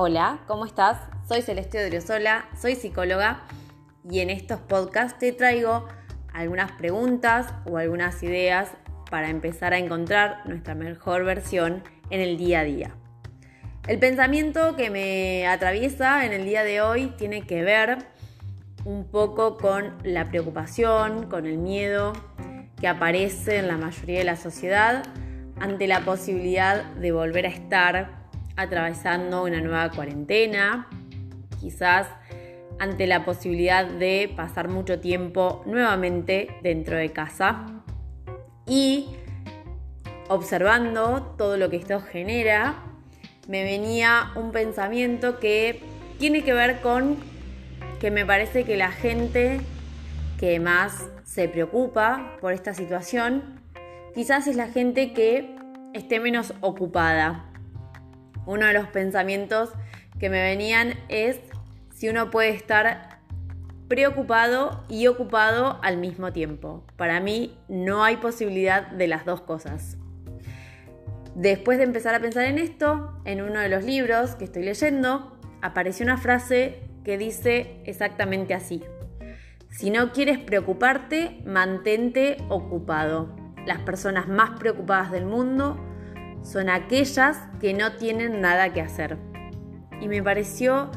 Hola, ¿cómo estás? Soy Celeste Odriozola, soy psicóloga y en estos podcasts te traigo algunas preguntas o algunas ideas para empezar a encontrar nuestra mejor versión en el día a día. El pensamiento que me atraviesa en el día de hoy tiene que ver un poco con la preocupación, con el miedo que aparece en la mayoría de la sociedad ante la posibilidad de volver a estar atravesando una nueva cuarentena, quizás ante la posibilidad de pasar mucho tiempo nuevamente dentro de casa y observando todo lo que esto genera, me venía un pensamiento que tiene que ver con que me parece que la gente que más se preocupa por esta situación quizás es la gente que esté menos ocupada. Uno de los pensamientos que me venían es si uno puede estar preocupado y ocupado al mismo tiempo. Para mí no hay posibilidad de las dos cosas. Después de empezar a pensar en esto, en uno de los libros que estoy leyendo, apareció una frase que dice exactamente así. Si no quieres preocuparte, mantente ocupado. Las personas más preocupadas del mundo son aquellas que no tienen nada que hacer. Y me pareció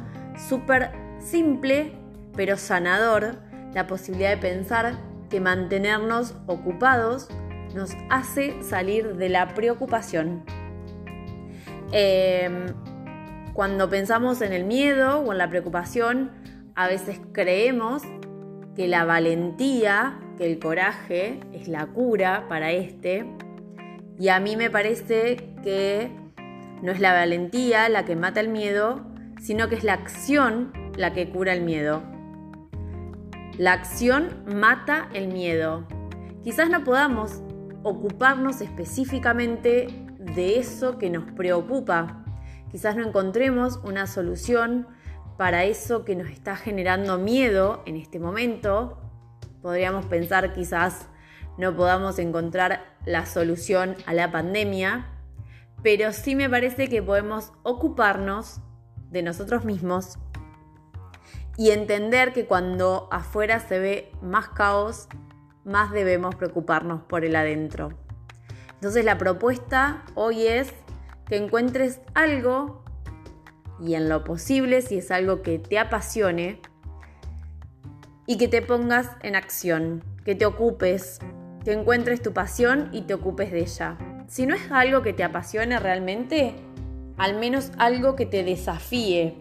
súper simple, pero sanador, la posibilidad de pensar que mantenernos ocupados nos hace salir de la preocupación. Em, cuando pensamos en el miedo o en la preocupación, a veces creemos que la valentía, que el coraje es la cura para este. Y a mí me parece que no es la valentía la que mata el miedo, sino que es la acción la que cura el miedo. La acción mata el miedo. Quizás no podamos ocuparnos específicamente de eso que nos preocupa. Quizás no encontremos una solución para eso que nos está generando miedo en este momento. Podríamos pensar quizás no podamos encontrar la solución a la pandemia, pero sí me parece que podemos ocuparnos de nosotros mismos y entender que cuando afuera se ve más caos, más debemos preocuparnos por el adentro. Entonces la propuesta hoy es que encuentres algo y en lo posible, si es algo que te apasione, y que te pongas en acción, que te ocupes, que encuentres tu pasión y te ocupes de ella. Si no es algo que te apasione realmente, al menos algo que te desafíe,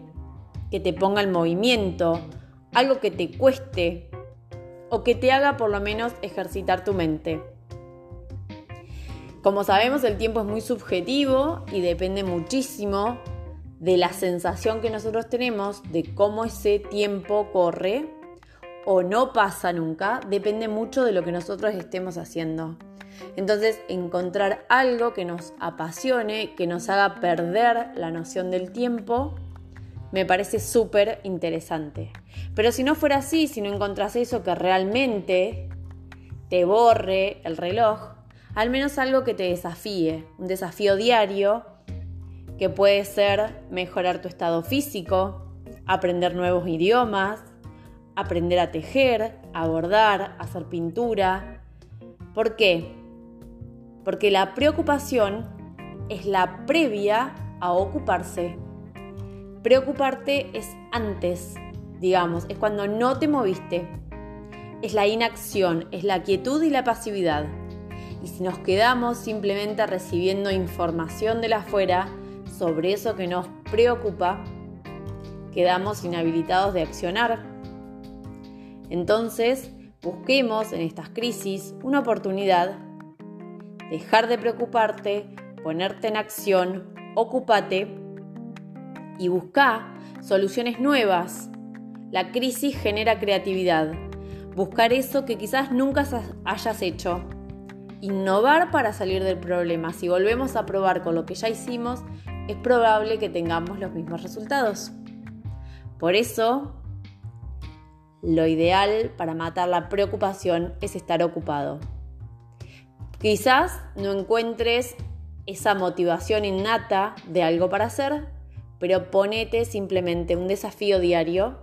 que te ponga en movimiento, algo que te cueste, o que te haga por lo menos ejercitar tu mente. Como sabemos, el tiempo es muy subjetivo y depende muchísimo de la sensación que nosotros tenemos de cómo ese tiempo corre o no pasa nunca, depende mucho de lo que nosotros estemos haciendo. Entonces, encontrar algo que nos apasione, que nos haga perder la noción del tiempo, me parece súper interesante. Pero si no fuera así, si no encontrás eso que realmente te borre el reloj, al menos algo que te desafíe, un desafío diario que puede ser mejorar tu estado físico, aprender nuevos idiomas, aprender a tejer, a bordar, a hacer pintura. ¿Por qué? Porque la preocupación es la previa a ocuparse Preocuparte es antes, digamos, es cuando no te moviste. Es la inacción, es la quietud y la pasividad. Y si nos quedamos simplemente recibiendo información de la afuera sobre eso que nos preocupa, quedamos inhabilitados de accionar. Entonces, busquemos en estas crisis una oportunidad, dejar de preocuparte, ponerte en acción, ocúpate y busca soluciones nuevas. La crisis genera creatividad. Buscar eso que quizás nunca hayas hecho. Innovar para salir del problema. Si volvemos a probar con lo que ya hicimos, es probable que tengamos los mismos resultados. Por eso, lo ideal para matar la preocupación es estar ocupado. Quizás no encuentres esa motivación innata de algo para hacer, pero ponete simplemente un desafío diario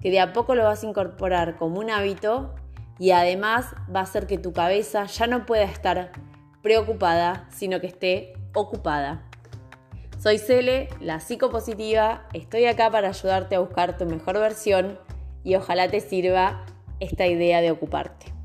que de a poco lo vas a incorporar como un hábito y además va a hacer que tu cabeza ya no pueda estar preocupada, sino que esté ocupada. Soy Cele, la psicopositiva, estoy acá para ayudarte a buscar tu mejor versión y ojalá te sirva esta idea de ocuparte.